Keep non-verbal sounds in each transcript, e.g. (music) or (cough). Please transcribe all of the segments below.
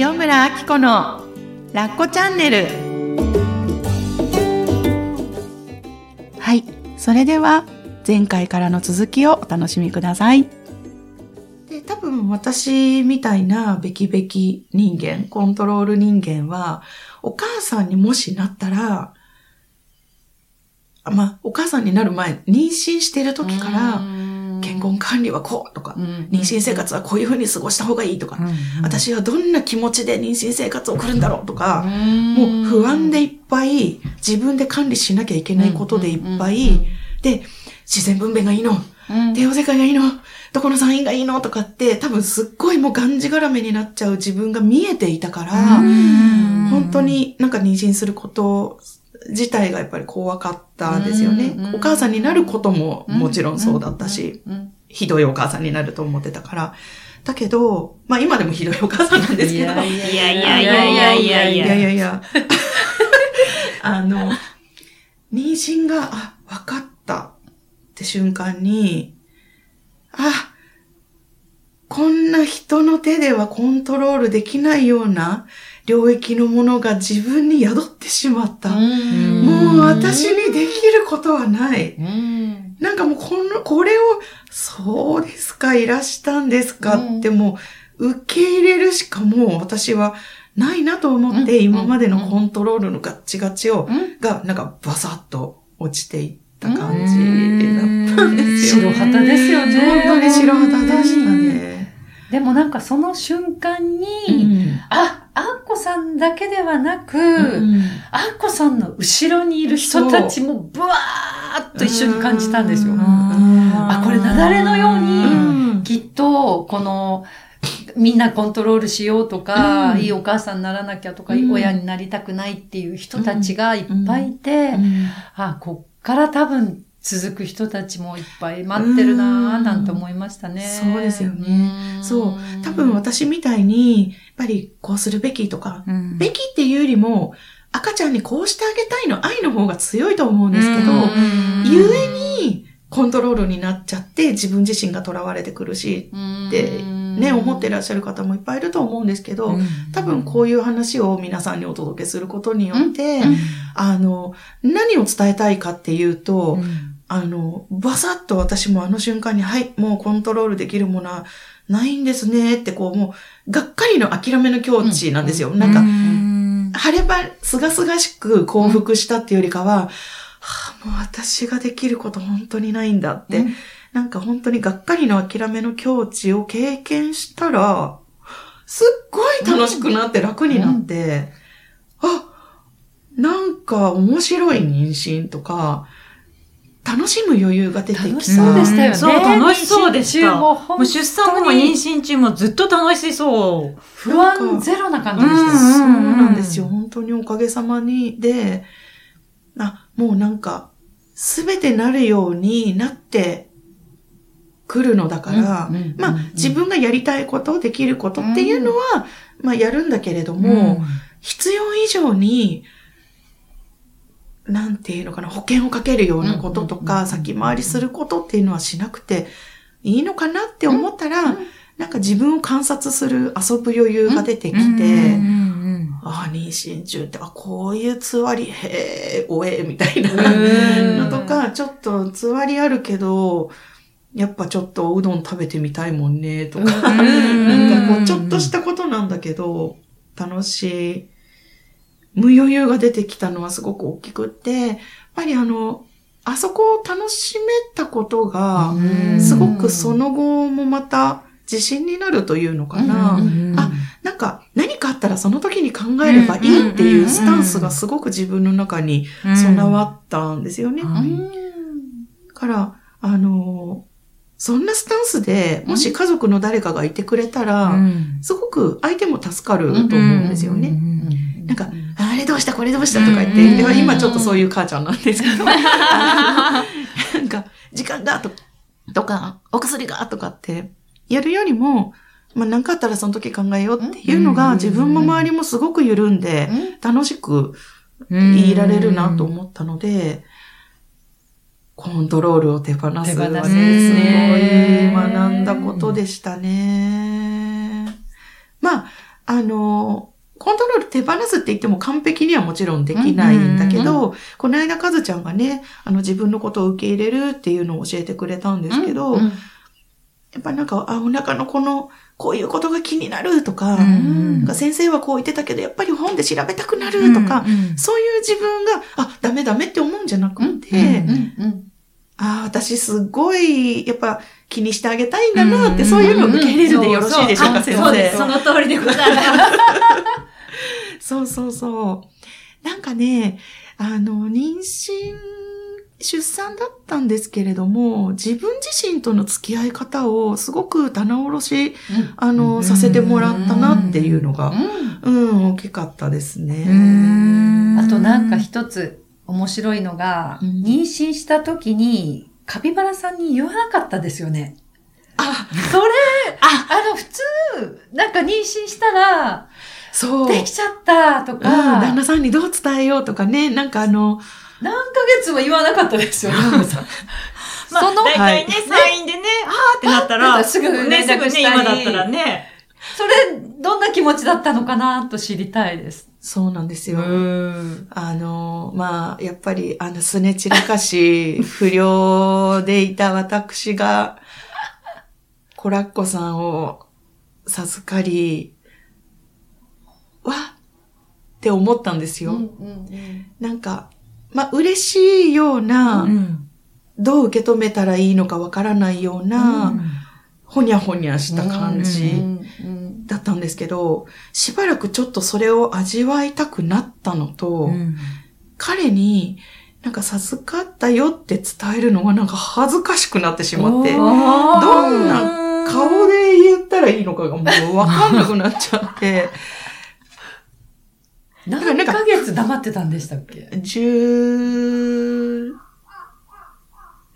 塩村あき子のラッコチャンネル。はいそれでは前回からの続きをお楽しみください。で多分私みたいなベキベキ人間コントロール人間はお母さんにもしなったらまあ、お母さんになる前、妊娠してる時から、健康管理はこうとか、妊娠生活はこういうふうに過ごした方がいいとか、私はどんな気持ちで妊娠生活を送るんだろうとか、もう不安でいっぱい、自分で管理しなきゃいけないことでいっぱい、で、自然分娩がいいの、帝王切開がいいの、どこの産院がいいのとかって、多分すっごいもうがんじがらめになっちゃう自分が見えていたから、本当になんか妊娠すること自体がやっぱり怖かったですよね。お母さんになることももちろんそうだったし、ひどいお母さんになると思ってたから。だけど、まあ今でもひどいお母さんなんですけど。いやいやいやいやいやいやいやいやいや。(laughs) あの、妊娠が、あ、分かったって瞬間に、あ、こんな人の手ではコントロールできないような領域のものが自分に宿ってしまった。もう私にできることはない。なんかもうこの、これを、そうですか、いらしたんですかってもう受け入れるしかもう私はないなと思って今までのコントロールのガッチガチを、がなんかバサッと落ちていった感じだったんですよ、白旗ですよね。本当に白旗でしたね。でもなんかその瞬間に、あ、あっこさんだけではなく、あっこさんの後ろにいる人たちもブワーっと一緒に感じたんですよ。あ、これ雪崩のように、きっと、この、みんなコントロールしようとか、いいお母さんにならなきゃとか、いい親になりたくないっていう人たちがいっぱいいて、あ、こっから多分続く人たちもいっぱい待ってるなぁなんて思いましたね。そうですよね。そう。多分私みたいに、ぱりこうするべきとか、べきっていうよりも、赤ちゃんにこうしてあげたいの愛の方が強いと思うんですけど、ゆえにコントロールになっちゃって自分自身が囚われてくるしってね、思ってらっしゃる方もいっぱいいると思うんですけど、多分こういう話を皆さんにお届けすることによって、あの、何を伝えたいかっていうと、あの、バサッと私もあの瞬間に、はい、もうコントロールできるものはないんですねって、こう、もう、がっかりの諦めの境地なんですよ。なんか、晴れば、すがすがしく幸福したっていうよりかは、はあ、もう私ができること本当にないんだって、なんか本当にがっかりの諦めの境地を経験したら、すっごい楽しくなって楽になって、あ、なんか面白い妊娠とか、楽しむ余裕が出てきた。楽しそうでしたよね。そう、楽しそうでした。もう出産後も妊娠中もずっと楽しそう。不安ゼロな感じでした。そうなんですよ。本当におかげさまに。で、あ、もうなんか、すべてなるようになってくるのだから、まあ、自分がやりたいこと、できることっていうのは、まあ、やるんだけれども、必要以上に、なんていうのかな、保険をかけるようなこととか、先回りすることっていうのはしなくていいのかなって思ったら、なんか自分を観察する遊ぶ余裕が出てきて、ああ、妊娠中って、あ、こういうつわり、へえ、おえ、みたいなのとか、ちょっとつわりあるけど、やっぱちょっとおうどん食べてみたいもんね、とか、なんかこう、ちょっとしたことなんだけど、楽しい。無余裕が出てきたのはすごく大きくって、やっぱりあの、あそこを楽しめたことが、すごくその後もまた自信になるというのかな。あ、なんか何かあったらその時に考えればいいっていうスタンスがすごく自分の中に備わったんですよね。だから、あの、そんなスタンスで、もし家族の誰かがいてくれたら、すごく相手も助かると思うんですよね。なんか、あれどうしたこれどうしたとか言って、では今ちょっとそういう母ちゃんなんですけど、なんか、時間がととか、お薬がとかってやるよりも、まあ何かあったらその時考えようっていうのが自分も周りもすごく緩んで、楽しく言いられるなと思ったので、コントロールを手放すはね、すすごねい学んだことでしたね。まあ、あの、コントロール手放すって言っても完璧にはもちろんできないんだけど、この間かずちゃんがね、あの自分のことを受け入れるっていうのを教えてくれたんですけど、うんやっぱなんか、あ、お腹のこの、こういうことが気になるとか、うんなんか先生はこう言ってたけど、やっぱり本で調べたくなるとか、そういう自分が、あ、ダメダメって思うんじゃなくて、うんうんうんああ、私すごい、やっぱ気にしてあげたいんだなって、うんそういうのを受け入れるでよろしいでしょうか、先そうです。そ生。の通りでございます。(laughs) そうそうそう。なんかね、あの、妊娠、出産だったんですけれども、自分自身との付き合い方をすごく棚卸し、あの、させてもらったなっていうのが、うん、大きかったですね。あとなんか一つ面白いのが、うん妊娠した時にカピバラさんに言わなかったですよね。あ、それ、あ、あの普通、なんか妊娠したら、そう。できちゃったとうん、か、旦那さんにどう伝えようとかね、なんかあの、何ヶ月も言わなかったですよね。(laughs) まあ、その大体ね、サインでね、あーってなったら、すぐね、すぐね、今だったらね。それ、どんな気持ちだったのかなと知りたいです。そうなんですよ。ん。あの、まあ、やっぱり、あの、すね散らかし、(laughs) 不良でいた私が、コラッコさんを授かり、わって思ったんですよ。なんか、まあ、嬉しいような、うん。どう受け止めたらいいのかわからないような、ほにゃほにゃした感じだったんですけど、しばらくちょっとそれを味わいたくなったのと、うん。彼になんか授かったよって伝えるのがなんか恥ずかしくなってしまって、どんな顔で言ったらいいのかがもうわかんなくなっちゃって、何ヶ月黙ってたんでしたっけ？10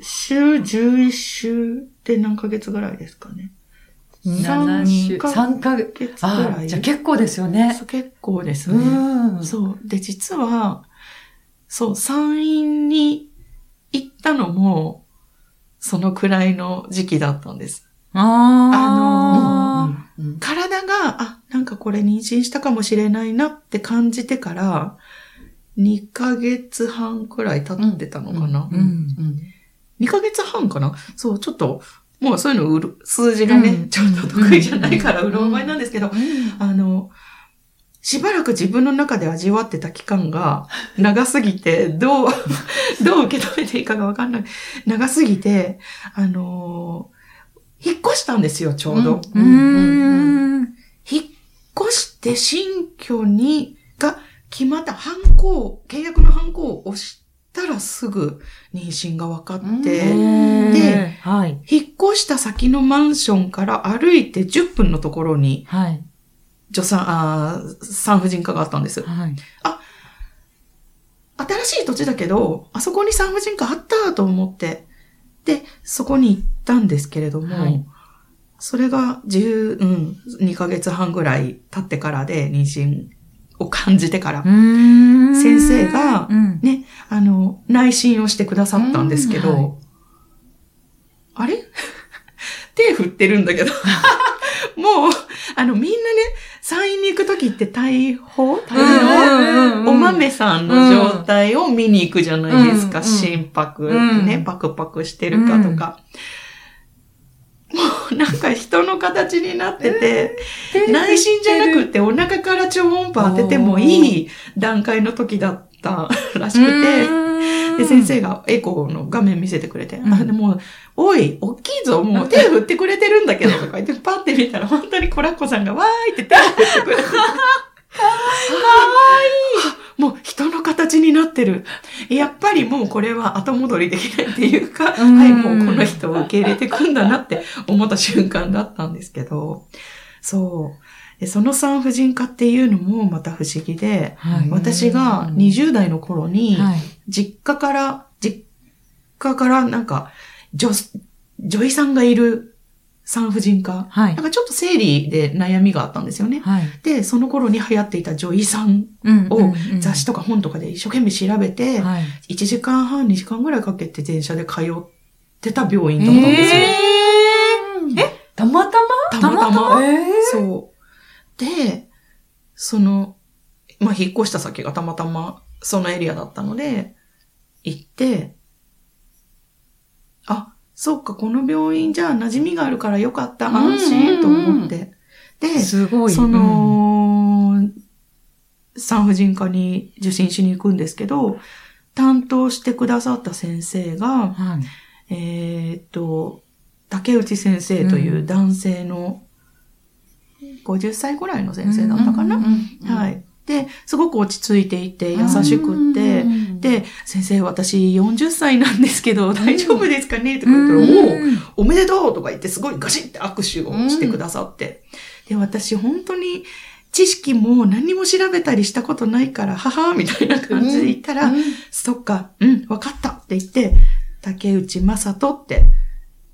週、11週で何ヶ月ぐらいですかね。7週、か3ヶ月。月ぐあらい。じゃあ結構ですよね。結構ですうね。ん。そう。で、実は、そう、産院に行ったのも、そのくらいの時期だったんです。あうんうん。体が、あ、なんかこれ妊娠したかもしれないなって感じてから、2ヶ月半くらい経ってたのかな。うん。うん。2ヶ月半かな？そう、ちょっと、もうそういうのうる、数字がね、うん。ちょっと得意じゃないからうろ覚えなんですけど、あの、しばらく自分の中で味わってた期間が長すぎて、どう、どう受け止めていいかがわかんない。長すぎて、あの引っ越したんですよ、ちょうど。引っ越して新居に、が決まった犯行、契約の犯行を押したらすぐ妊娠が分かって、うんで、はい。引っ越した先のマンションから歩いて10分のところにはい。助産、あー産婦人科があったんです。はい。新しい土地だけど、あそこに産婦人科あったと思って、で、そこに行ったんですけれども、はい。それが10、うん、2ヶ月半ぐらい経ってからで妊娠を感じてから、先先生がうん。ね、あの、内診をしてくださったんですけど、うん。はい。あれ？(laughs) 手振ってるんだけど、もう、あの、みんなね、産院に行くときって大砲？大うんのお豆さんの状態を見に行くじゃないですか。うん心拍うん。ね、パクパクしてるかとか。もうなんか人の形になってて、内心じゃなくてお腹から超音波当ててもいい段階の時だったらしくて、で、先生がエコーの画面見せてくれて、うんあ、でも、おい、大きいぞ、もう手振ってくれてるんだけど、(laughs) とか言って、パって見たら、本当にコラッコさんが、わーいって手を振ってくれて。かわいいもう人の形になってる。やっぱりもうこれは後戻りできないっていうか、うんはい、もうこの人を受け入れてくんだなって思った瞬間だったんですけど、そう。でその産婦人科っていうのもまた不思議で、はい私が20代の頃に、はい。実家から、実家からなんか、女、女医さんがいる産婦人科。はいなんかちょっと生理で悩みがあったんですよね。はい。で、その頃に流行っていた女医さんうんを雑誌とか本とかで一生懸命調べて、はい。1時間半、2時間ぐらいかけて電車で通ってた病院だったんですよ。えたまたたまたま。まえそう。で、その、まあ、引っ越した先がたまたまそのエリアだったので、行って、あ、そっか、この病院じゃあ馴染みがあるからよかった、安心と思って。で、すごい。その、産婦人科に受診しに行くんですけど、担当してくださった先生がうん、、はい。えーっと、竹内先生という男性の50歳ぐらいの先生だったかな、はい。で、すごく落ち着いていて、優しくって、で、先生、私40歳なんですけど、大丈夫ですかね？とか言ったら、おお、おめでとうとか言って、すごいガシッて握手をしてくださって。で、私、本当に、知識も何にも調べたりしたことないから、ははみたいな感じで言ったら、そっか、うん、わかったって言って、竹内正人って、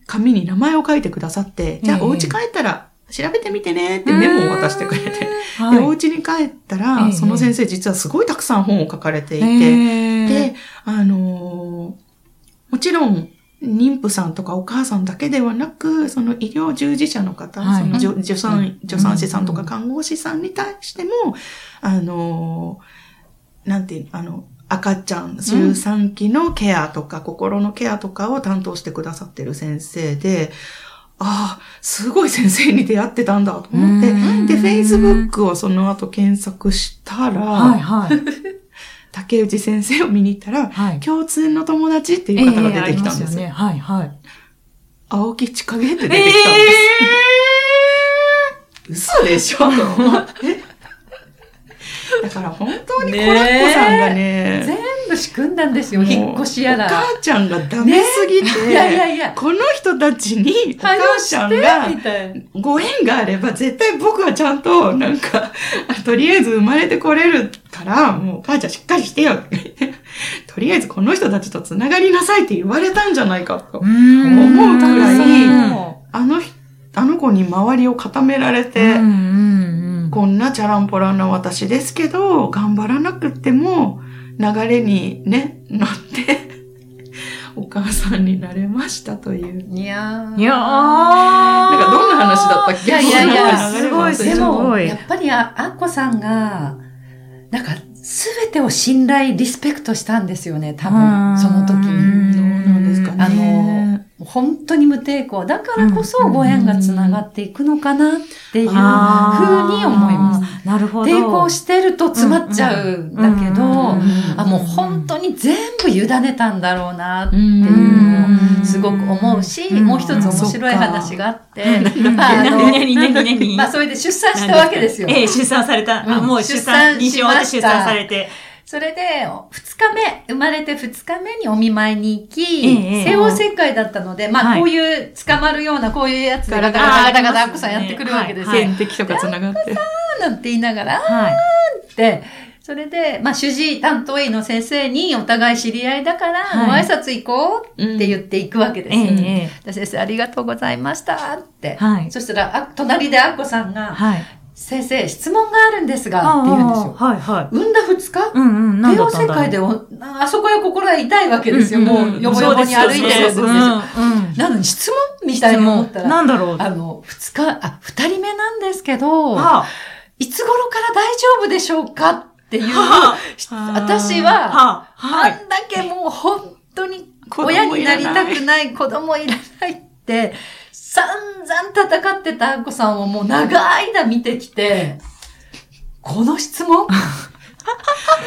紙に名前を書いてくださって、じゃあええ。お家帰ったら調べてみてねってメモを渡してくれて。で、おはい。家に帰ったえら、えその先生実はすごいたくさん本を書かれていて、えで、あのーもちろん、妊婦さんとかお母さんだけではなく、その医療従事者の方、はい。その助助う産ん、助産師さんとか看護師さんに対しても、あのーなんていう、あの、赤ちゃん、周産期のケアとか、心のケアとかを担当してくださってる先生で、ああ、すごい先生に出会ってたんだと思って、うんで、Facebook をその後検索したら、はいはい。(laughs) 竹内先生を見に行ったら、はい。共通の友達っていう方が出てきたんです。ええありますよね。はいはい。青木千景って出てきたんです。嘘でしょ？(laughs) だから本当にコラッコさんがね、全部仕組んだんですよ、引っ越しやら。お母ちゃんがダメすぎて、(laughs) いやいやいや、この人たちにお母ちゃんが。ご縁があれば絶対僕はちゃんとなんか、あ (laughs) とりあえず生まれてこれるから、もうお母ちゃんしっかりしてよ。(laughs) とりあえずこの人たちと繋がりなさいって言われたんじゃないかと。思思うくらいあの人、あの子に周りを固められて、うんうんうん。こんなチャランポランな私ですけど、頑張らなくっても、流れにね、乗って、(laughs) お母さんになれましたという。いやーいやー。なんかどんな話だったっけ？いやいやいやすごいでも、やっぱりあ、あっこさんが、なんか、すべてを信頼、リスペクトしたんですよね、多分、その時どうに。なんですかね。あの、本当に無抵抗。だからこそご縁がつながっていくのかなっていうふうに思います。す。なるほど。抵抗してると詰まっちゃうんだけど、あ、もう本当にに全部委ねたんだろうなってういうのをすごく思うし、うんもう一つ面白い話があって、うん (laughs) まあまあそれで出産したわけですよ。ええ、出産された。もう出産、出産妊娠終わって出産されて。それで、二日目、生まれて二日目にお見舞いに行き、ええ帝王切開だったので、まはいあこういう捕まるようなこういうやつでガタガラガラガタガタガタあーアッコさんやってくるわけですよ。はい点滴とか繋がって。なんて言いながら、はい。って、それで、まあ、主治医担当医の先生にお互い知り合いだから、はいご挨拶行こうって言って行くわけですえよ。先生、ありがとうございましたって。はい。そしたら、あ隣でアッコさんが、はい。先生、質問があるんですが、って言うんですよ。はい、はい。産んだ二日？うんうん、帝王切何だったんだろう開でお、あそこやここら痛いわけですよ。もう、よぼよぼに歩いてるんですよ。なのに質問みたいに思ったら、なんだろう。あの、二日、あ、二人目なんですけど、はいつ頃から大丈夫でしょうかっていう、は私は、ははい。あんだけもう本当に親になりたくない、子供いらないって、散々戦ってたあっこさんをもう長い間見てきて、この質問？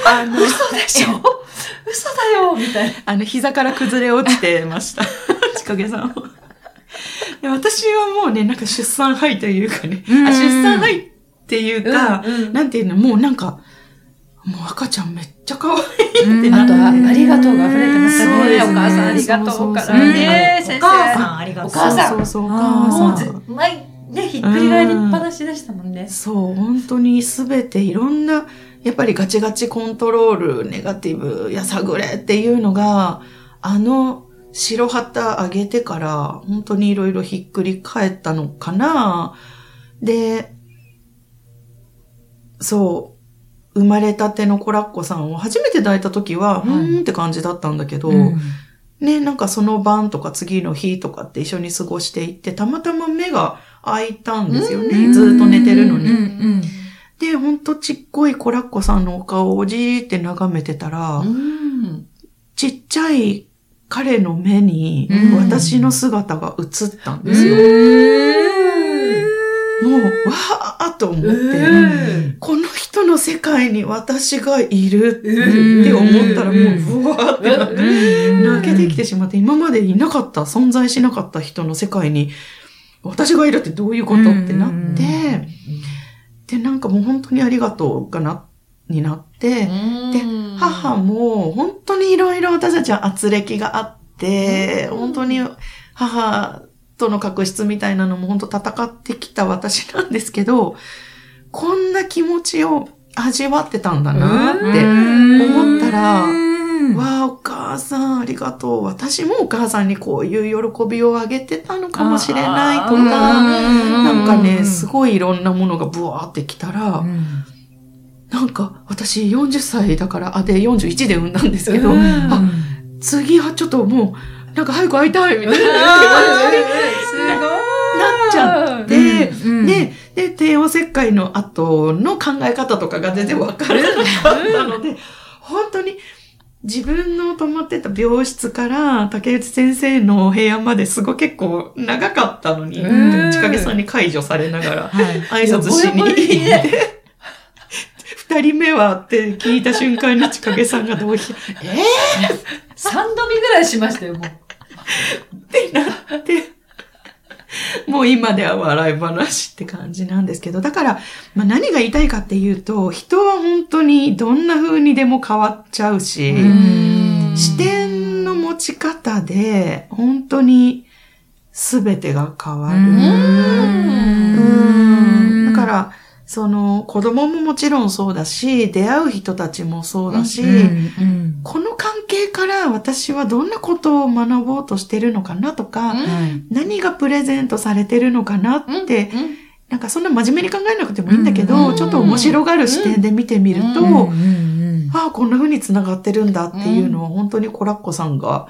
あの、(laughs) 嘘でしょ？嘘だよ！みたいな。あの、膝から崩れ落ちてました。ちかげさんは。で私はもうね、なんか出産肺というかね、うん。あ出産肺っていうか、うんうん。なんていうの、もうなんか、もう赤ちゃんめっちゃ可愛いってあとは、なって。ありがとうが溢れてますねお母さんありがとうからね。先お母さ生。んありがとう。お母さんそうそうお母もうぜさん。毎、ね、ひっくり返りっぱなしでしたもんね。そう、本当にすべていろんな、やっぱりガチガチコントロール、ネガティブ、やさぐれっていうのが、あの白旗上げてから、本当にいろいろひっくり返ったのかな。で、そう、生まれたてのコラッコさんを初めて抱いた時は、はいふーんって感じだったんだけど、うんね、なんかその晩とか次の日とかって一緒に過ごしていって、たまたま目が開いたんですよね。ずーっと寝てるのに。で、ほんとちっこいコラッコさんのお顔をじーって眺めてたら、うん。ちっちゃい彼の目にうん私の姿が映ったんですよ。もう、わーっと思って、うん。この人の世界に私がいるうん。って思ったらもう、うわーってなってうん。泣けてきてしまって、今までいなかった、存在しなかった人の世界に、私がいるってどういうことってなって、で、なんかもう本当にありがとうかな、になって、で、母も本当にいろいろ私たちは圧力があって、うん。本当に母との確執みたいなのも本当戦ってきた私なんですけど、こんな気持ちを味わってたんだなって思ったら、うん。わあ、お母さんありがとう。私もお母さんにこういう喜びをあげてたのかもしれないとか、なんかね、すごいいろんなものがブワーってきたら、なんか私40歳だから、あ、で41で産んだんですけど、うん。あ、次はちょっともう、なんか早く会いたいみたいな。感じになっちゃって、うん。で、で、帝王切開の後の考え方とかが全然わからなかったので、本当に自分の泊まってた病室から竹内先生のお部屋まですごい結構長かったのに、うん。千景さんに解除されながらはい。挨拶しに行って、二人目はって聞いた瞬間に千景さんがどうひ、え3度見ぐらいしましたよ、もう。ーってなって、もう今では笑い話って感じなんですけど、だから、まあ、何が言いたいかっていうと、人は本当にどんな風にでも変わっちゃうし、うん。視点の持ち方で、本当に全てが変わる。うん。だから、その子供ももちろんそうだし、出会う人たちもそうだし、うんこの関係から私はどんなことを学ぼうとしてるのかなとか、はい何がプレゼントされてるのかなって、うんなんかそんな真面目に考えなくてもいいんだけど、うんちょっと面白がる視点で見てみると、うんああ、こんな風に繋がってるんだっていうのを本当にコラッコさんが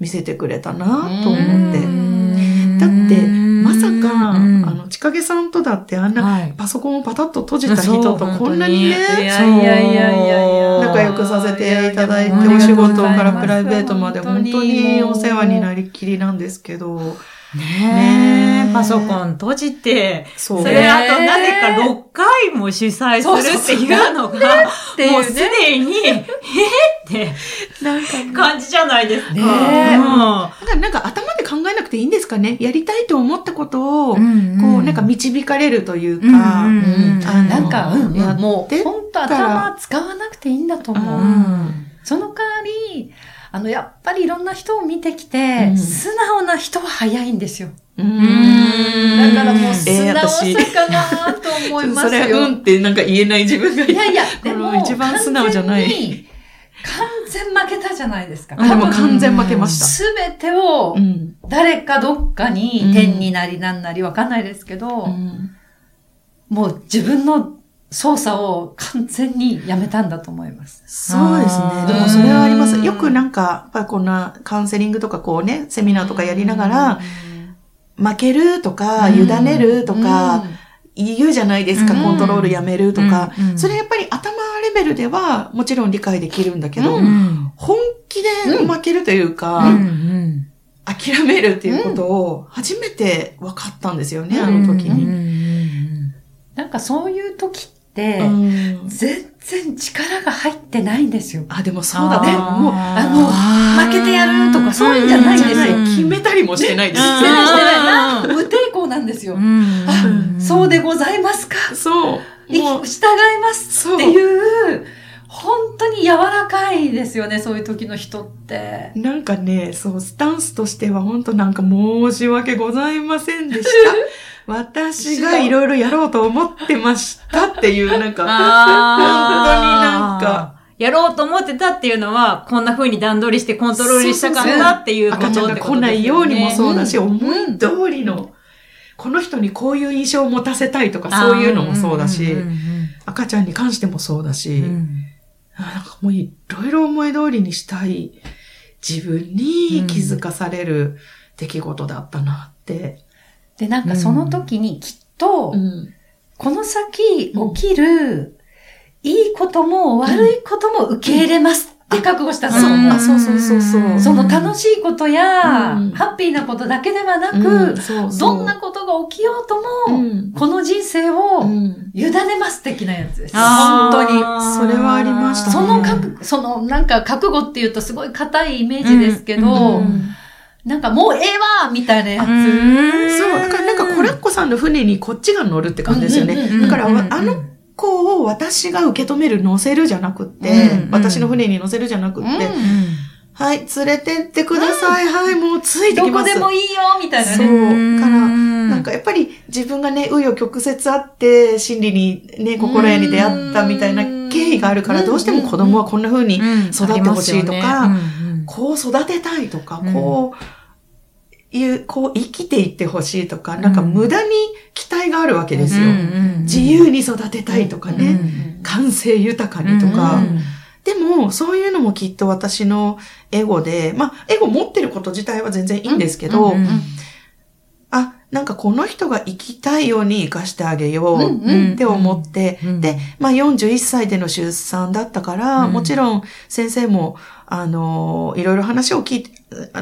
見せてくれたなと思って。うん。だって、まさか、うん。あの、ちかげさんとだってあんなはい。パソコンをパタッと閉じた人と (laughs) こんなにね、いやいやいや。仲良くさせていただいて、お仕事からプライベートまで本本当にお世話になりきりなんですけど、ねえ、パソコン閉じて、それあとなぜか6回も主催するっていうのが、もうすでに、(laughs) えーってなんかね、感じじゃないですか。ねえ。うん。なんか頭で考えなくていいんですかね。やりたいと思ったことを、こうなんか導かれるというか、なんか、もう、本当頭使わなくていいんだと思う。うん。その代わり、あの、やっぱりいろんな人を見てきて、うん。素直な人は早いんですよ。ううんだからもう素えー直私さかなと思いますよ。それ、うんってなんか言えない自分がいやいや、でも、一番素直じゃない完全負けたじゃないですか。あでも完全負けました。すべてをう、ん誰かどっかに、天になりなんなりわかんないですけど、うんもう自分の操作を完全にやめたんだと思います。そうですね。でもそれはあります。よくなんか、やっぱりこんなカウンセリングとかこうね、セミナーとかやりながら、負けるとか、うん。委ねるとか、言うじゃないですか、うん。コントロールやめるとか。それやっぱり頭レベルではもちろん理解できるんだけど、本気で負けるというか、諦めるっていうことを初めて分かったんですよね、うん。あの時うんに。んなんかそういう時って、うん全然力が入ってないんですよ。あ、でもそうだね。もう、あの負けてやるとかそういうんじゃないんですよ決めたりもしてないです。してないしてない。な無抵抗なんですよ。うんあ、そうでございますか。そう。いもう従いますそうっていう、本当に柔らかいですよね、そういう時の人って。なんかね、そう、スタンスとしては本当なんか申し訳ございませんでした。(laughs) 私がいろいろやろうと思ってましたっていう、なんか、本当になんか、やろうと思ってたっていうのは、こんな風に段取りしてコントロールしたかったっていうこと赤ちゃんが来ないようにもそうだし、うん。思い通りの、この人にこういう印象を持たせたいとか、そういうのもそうだし、赤ちゃんに関してもそうだし、あなんかもういろいろ思い通りにしたい自分に気づかされる出来事だったなって。で、なんかその時にきっと、ん。この先起きる、いいことも悪いことも受け入れますって覚悟したん。だと思う。あそうそうそうそう。その楽しいことや、うん。ハッピーなことだけではなく、うん。そうそう。どんなことが起きようとも、うん。この人生うをん。委ねます的なやつです。あー。本当に。それはありましたね。その覚、そのなんか覚悟っていうとすごい硬いイメージですけど、うんなんかもうええわみたいなやつ。うん。そう、だからなんかコラッコさんの船にこっちが乗るって感じですよね。うんうんうんだから、うん。うんあの子を私が受け止める、乗せるじゃなくって、うんうん私の船に乗せるじゃなくって、うんはい、連れてってください、はい、もうついてどきます。こでもいいよみたいなそう、ね。から、ななんかやっぱり自分がね、紆余曲折あって、心理にね、心得に出会ったみたいな経緯があるから、うんどうしても子供はこんな風に育ってほしいとか、うんこう育てたいとか、うん。こういう、こう生きていってほしいとか、なんか無駄に期待があるわけですよ。自由に育てたいとかね、感性豊かにとか、うんでも、そういうのもきっと私のエゴで、まあ、エゴ持ってること自体は全然いいんですけど、なんかこの人が生きたいように生かしてあげよううんって思って、うんで、まあ41歳での出産だったから、うんもちろん先生も、あの、いろいろ話を聞いて、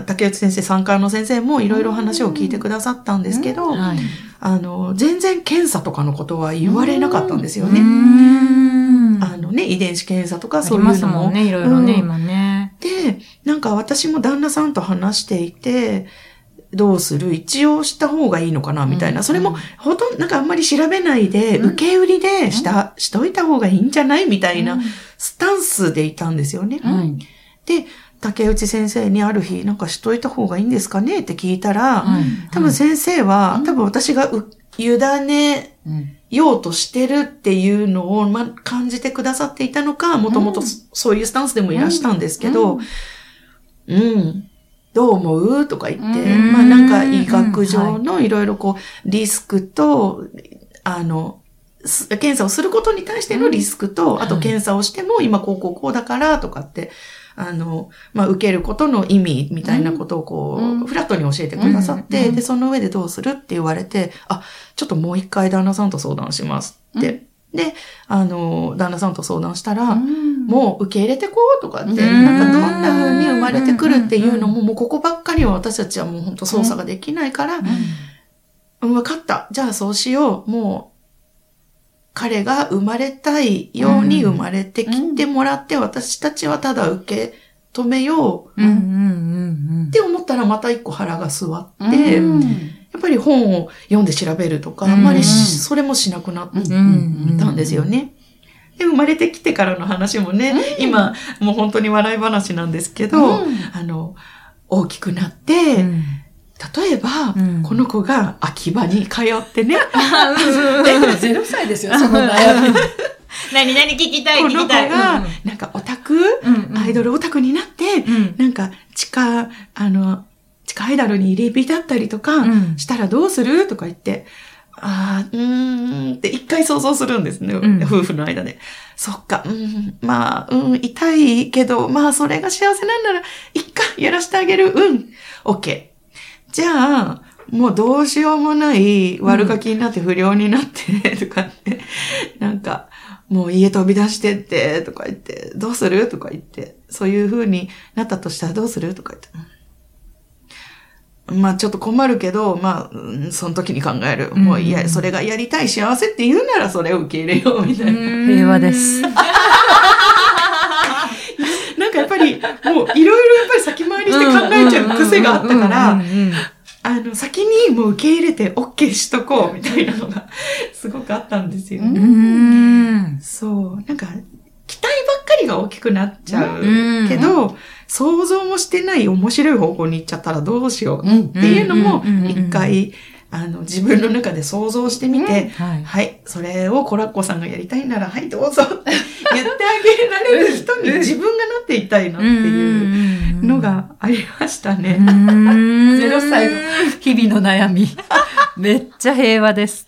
竹内先生、産科の先生もいろいろ話を聞いてくださったんですけど、はい。あの、全然検査とかのことは言われなかったんですよね。うん。あのね、遺伝子検査とかありそういうのも。ますもんね、いろいろね、うん。今ね。で、なんか私も旦那さんと話していて、どうする？一応した方がいいのかな？みたいな。それも、ほとんど、なんかあんまり調べないで、うん。受け売りでした、しといた方がいいんじゃない？みたいなスタンスでいたんですよね。はい。で、竹内先生にある日、なんかしといた方がいいんですかね？って聞いたら、はい。多分先生は、うん。多分私がう委ねうんようとしてるっていうのを、ま、感じてくださっていたのか、もともとそそういうスタンスでもいらしたんですけど、うん、どう思う？とか言って、うん。まあなんか医学上のいろいろこう、リスクと、あの、す検査をすることに対してのリスクと、あと検査をしても今こうこうこうだからとかって、あの、まあ受けることの意味みたいなことをこう、うん。フラットに教えてくださって、うん。で、その上でどうするって言われて、あ、ちょっともう一回旦那さんと相談しますって。で、あの、旦那さんと相談したら、もう受け入れてこうとかって、うん。なんかどんな風に生まれてくるっていうのも、もうここばっかりは私たちはもう本当操作ができないから、うん、分かった。じゃあそうしよう。もう、彼が生まれたいように生まれてきてもらって、私たちはただ受け止めようって思ったらまた一個腹が据わって、うんやっぱり本を読んで調べるとか、うんあんまりしそれもしなくなっうんうんうん。たんですよね。で、生まれてきてからの話もね、今、もう本当に笑い話なんですけど、うん。あの、大きくなって、うん。例えば、うん。この子が秋葉に通ってね、(laughs) ゼロ歳ですよ、その悩み。(laughs) 何何聞きたいこの子聞きたい。が、なんかオタク、うんうん。アイドルオタクになって、うん。なんか地下、あの、地下アイドルに入り浸ったりとかうん。したらどうする？とか言って、ああ、うーんって一回想像するんですね、ん。夫婦の間で。そっか、うん、まあ、うん、痛いけど、まあ、それが幸せなんなら、いっか、やらしてあげる、うん、OK。じゃあ、もうどうしようもない悪ガキになって不良になって、とかって、なんか、もう家飛び出してって、とか言って、どうする？とか言って、そういう風になったとしたらどうする？とか言って。うんまあちょっと困るけど、まあ、うんその時に考える。もういや、それがやりたい幸せって言うならそれを受け入れようみたいな。平和です。(laughs) なんかやっぱり、もういろいろやっぱり先回りして考えちゃう癖があったから、あの、先にもう受け入れて OK しとこうみたいなのがすごくあったんですよね。うんそう。なんか、期待ばっかりが大きくなっちゃううん。けど、想像もしてない面白い方向に行っちゃったらどうしよううん。っていうのもうん。うん。うん。うん。一回、あの、自分の中で想像してみて、はい。はい、それをコラッコさんがやりたいなら、はい、どうぞって言ってあげられる人に自分がなっていたいなっていうのがありましたね。(laughs) ゼロ歳の日々の悩み。(laughs) めっちゃ平和です。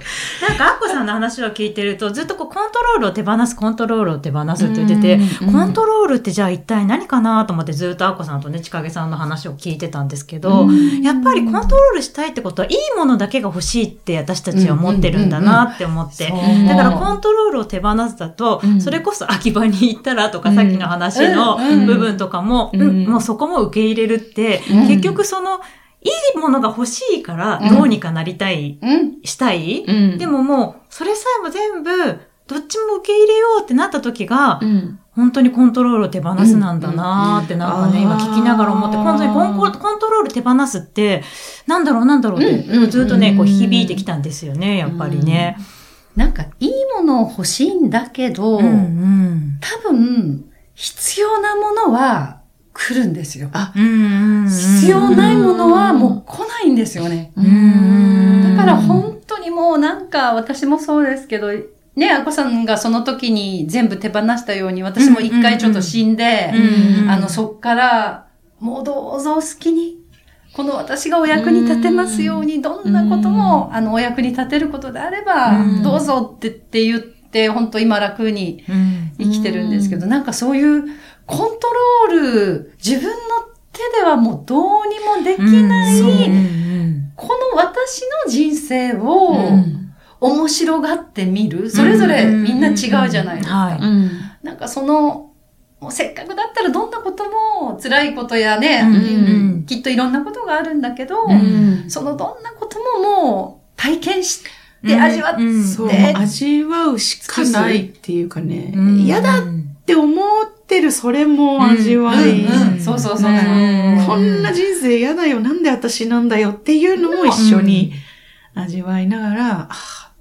(laughs) なんか、アッコさんの話を聞いてると、ずっとこう、コントロールを手放す、コントロールを手放すって言ってて、コントロールってじゃあ一体何かなと思ってずっとアッコさんとね、ちかげさんの話を聞いてたんですけど、やっぱりコントロールしたいってことは、いいものだけが欲しいって私たちは思ってるんだなって思って。だからコントロールを手放すだと、それこそ秋葉に行ったらとか、さっきの話の部分とかも、もうそこも受け入れるって、結局その、いいものが欲しいから、どうにかなりたい、うん。したい、うん。でももう、それさえも全部、どっちも受け入れようってなった時が、うん。本当にコントロールを手放すなんだなーってなんかね、うん今聞きながら思って、本当にコンココントロール手放すって、なんだろうなんだろうって、ずっとね、こう響いてきたんですよね、やっぱりね。なんか、いいものを欲しいんだけど、うんうん。多分、必要なものは来るんですよ。うんうんうん。必要ないものはもう来ないんですよね。うん。だから本当にもうなんか私もそうですけど、ね、あこさんがその時に全部手放したように、私も一回ちょっと死んで、あの、そっから、もうどうぞお好きに、この私がお役に立てますように、どんなことも、あの、お役に立てることであればうん、どうぞってって言って、本当今楽にうん生きてるんですけど、なんかそういうコントロール、自分の手ではもうどうにもできない、うんう。んこの私の人生をうん。面白がってみる。それぞれみんな違うじゃないですか。なんかその、もうせっかくだったらどんなことも辛いことやね、うん。うんきっといろんなことがあるんだけど、うん。そのどんなことももう体験してうん。味わって、うん。そう、で味わうしかないっていうかね。うん、嫌だって思ってるそれも味わい。そうそうそうそう。うんこんな人生嫌だよ、なんで私なんだよっていうのも一緒に味わいながら、あ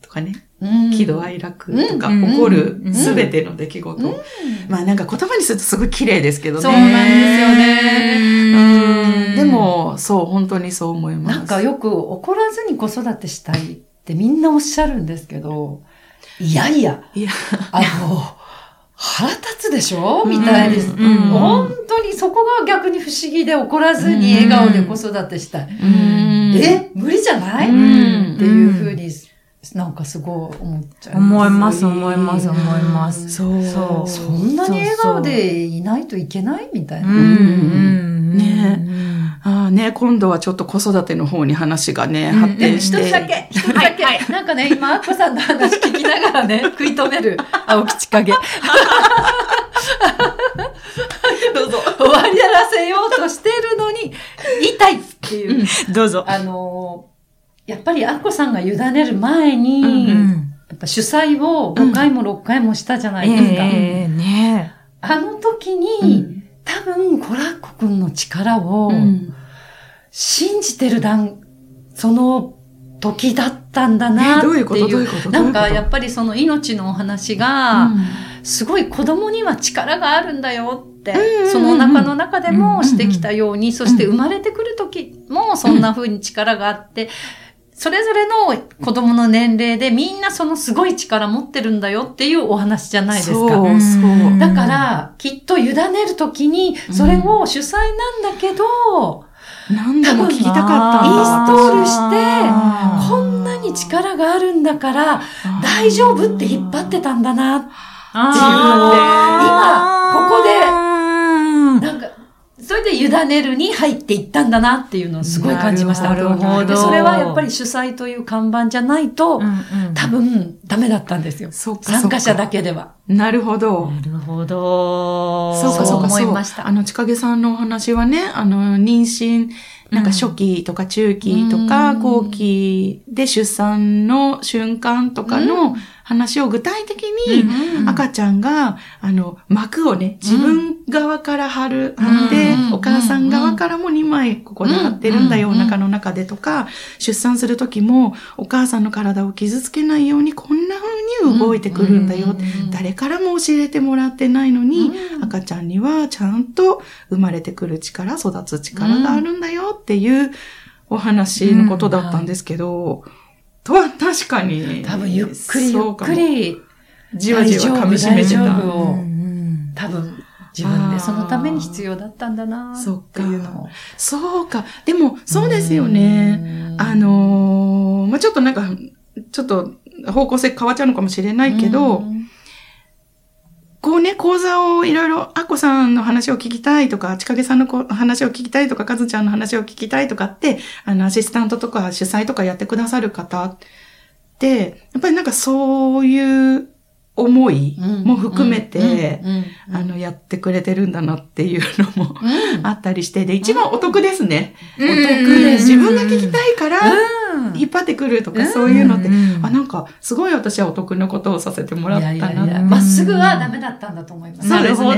ーとかね、うん。喜怒哀楽とかうん。起こるうん。すべての出来事。うん。まあなんか言葉にするとすごい綺麗ですけどね。そうなんですよね。うん。でも、そう、本当にそう思います。なんかよく怒らずに子育てしたいってみんなおっしゃるんですけど、いやいや、いや、あの、腹立つでしょ？みたいです。うん。うん本当にそこが逆に不思議で怒らずに笑顔で子育てしたい。うん。え無理じゃない、うん。っていうふうになんかすごい思っちゃい思います、思います、思います。そう。そう。そんなに笑顔でいないといけない？みたいな。ねああね、今度はちょっと子育ての方に話がね、発展して。一つだけ、一つだけ。なんかね、今、アッコさんの話聞きながらね、(laughs) 食い止める青吉影。(laughs) どうぞ。終わりらせようとしてるのに、言いたいっていう。どうぞ。あのーやっぱりアッコさんが委ねる前に、うんやっぱ主催を5回も6回もしたじゃないですか。ええねあの時に、うん多分コラッコくんの力をうん。信じてる段、その時だったんだなっていう。えどういうこと？どういうこと？なんかやっぱりその命のお話が、すごい子供には力があるんだよって、うんその中の中でうんもしてきたように、そして生まれてくる時もそんな風に力があって、それぞれの子供の年齢でみんなそのすごい力持ってるんだよっていうお話じゃないですか。そうそう。だから、きっと委ねるときに、それを主催なんだけど、何度も聞きたかった。インストールしてこんなに力があるんだから、大丈夫って引っ張ってたんだな。あーなんか、それで委ねるに入っていったんだなっていうのをすごい感じました。なるほどでそれはやっぱり主催という看板じゃないと、うんうん多分ダメだったんですよ。そっか参加者だけでは。なるほど。なるほど。そうかそうか思そういましたあの、ちかげさんのお話はね、あの、妊娠、なんか初期とか中期とかうん。後期で出産の瞬間とかの話を具体的にうん赤ちゃんが、あの、膜をね、自分側から貼る、貼ってうん、お母さん側からも2枚ここで貼ってるんだよ、うんお腹の中でとか、出産する時も、お母さんの体を傷つけないようにこんな風に動いてくるんだよ。うん誰からも教えてもらってないのに、うん。赤ちゃんにはちゃんと生まれてくる力、育つ力があるんだよっていうお話のことだったんですけど、とは確かに。多分ゆっくりゆっくり、じわじわ噛み締めてた。多分自分でそのために必要だったんだなっていうのを。そうか。でも、そうですよね。うんあのーまあ、ちょっとなんか、ちょっちょっと方向性変わっちゃうのかもしれないけど、うんこうね、講座をいろいろ、アッコさんの話を聞きたいとか、ちかげさんのこ話を聞きたいとか、かずちゃんの話を聞きたいとかって、あの、アシスタントとか主催とかやってくださる方って、やっぱりなんかそういう思いも含めて、あの、やってくれてるんだなっていうのもうん。あったりして、で、一番お得ですね。おうん。得で、自分が聞きたいから、うん引っ張ってくるとか、そういうのって、うんあ、なんか、すごい私はお得なことをさせてもらったな。まっすぐはダメだったんだと思います。なるほど。うん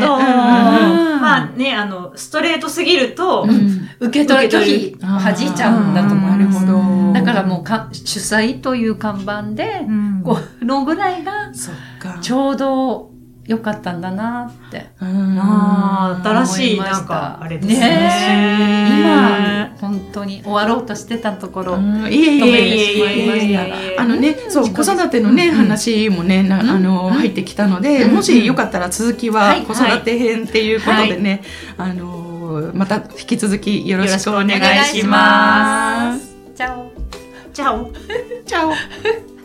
まあね、あの、ストレートすぎると、うん受け取り拒否り弾いちゃうんだと思いなるます。ほど。だからもうか主催という看板で、うんこのぐらいがそっか。ちょうど良かったんだなって。うん。ああ、新しい、なんか、あれですね。ね今、本当に終わろうとしてたところ、うん。いえいえいえいえいえいえ止めてしまいましたあのね、そう、子育てのね、話もね、なあの、入ってきたので、うん。もしよかったら続きははい。子育て編っていうことでね、あの、また引き続きよろしくお願いします。す。チャオ。じゃあ、チャオ